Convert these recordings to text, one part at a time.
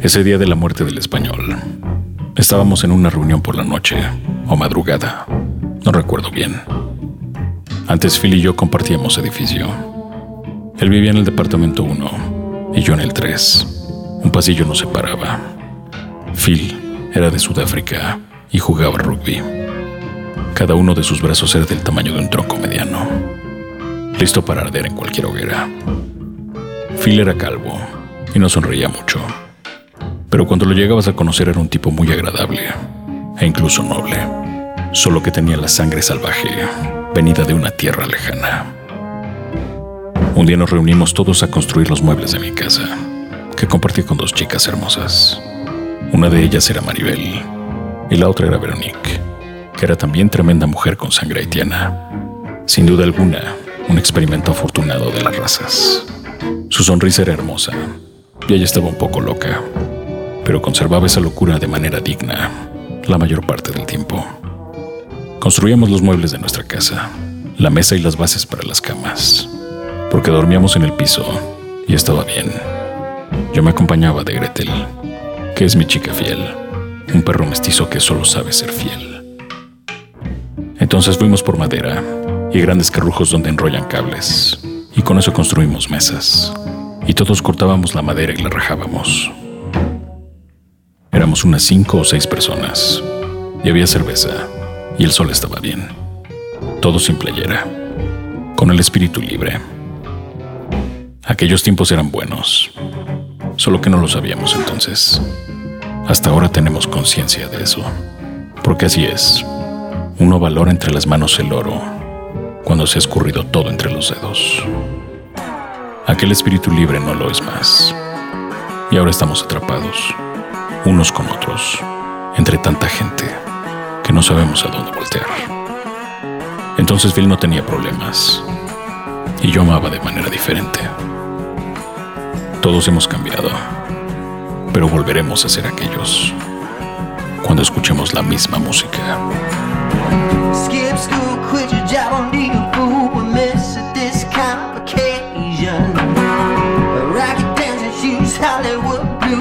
Ese día de la muerte del español, estábamos en una reunión por la noche o madrugada, no recuerdo bien. Antes Phil y yo compartíamos edificio. Él vivía en el departamento 1 y yo en el 3. Un pasillo nos separaba. Phil era de Sudáfrica y jugaba rugby. Cada uno de sus brazos era del tamaño de un tronco mediano, listo para arder en cualquier hoguera. Phil era calvo y no sonreía mucho, pero cuando lo llegabas a conocer era un tipo muy agradable e incluso noble, solo que tenía la sangre salvaje venida de una tierra lejana. Un día nos reunimos todos a construir los muebles de mi casa, que compartí con dos chicas hermosas. Una de ellas era Maribel y la otra era Veronique, que era también tremenda mujer con sangre haitiana. Sin duda alguna, un experimento afortunado de las razas. Su sonrisa era hermosa y ella estaba un poco loca, pero conservaba esa locura de manera digna la mayor parte del tiempo. Construíamos los muebles de nuestra casa, la mesa y las bases para las camas, porque dormíamos en el piso y estaba bien. Yo me acompañaba de Gretel, que es mi chica fiel, un perro mestizo que solo sabe ser fiel. Entonces fuimos por madera y grandes carrujos donde enrollan cables, y con eso construimos mesas, y todos cortábamos la madera y la rajábamos. Éramos unas cinco o seis personas, y había cerveza, y el sol estaba bien. Todo sin playera, con el espíritu libre. Aquellos tiempos eran buenos, solo que no lo sabíamos entonces. Hasta ahora tenemos conciencia de eso, porque así es. Uno valora entre las manos el oro cuando se ha escurrido todo entre los dedos. Aquel espíritu libre no lo es más. Y ahora estamos atrapados, unos con otros, entre tanta gente que no sabemos a dónde voltear. Entonces Phil no tenía problemas y yo amaba de manera diferente. Todos hemos cambiado, pero volveremos a ser aquellos cuando escuchemos la misma música.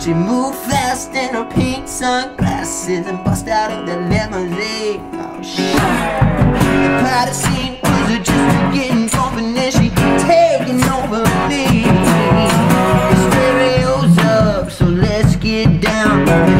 She moved fast in her pink sunglasses and bust out of the limousine. Oh shit. The party scene was just beginning, bumping and she taking over me. The stereo's up, so let's get down.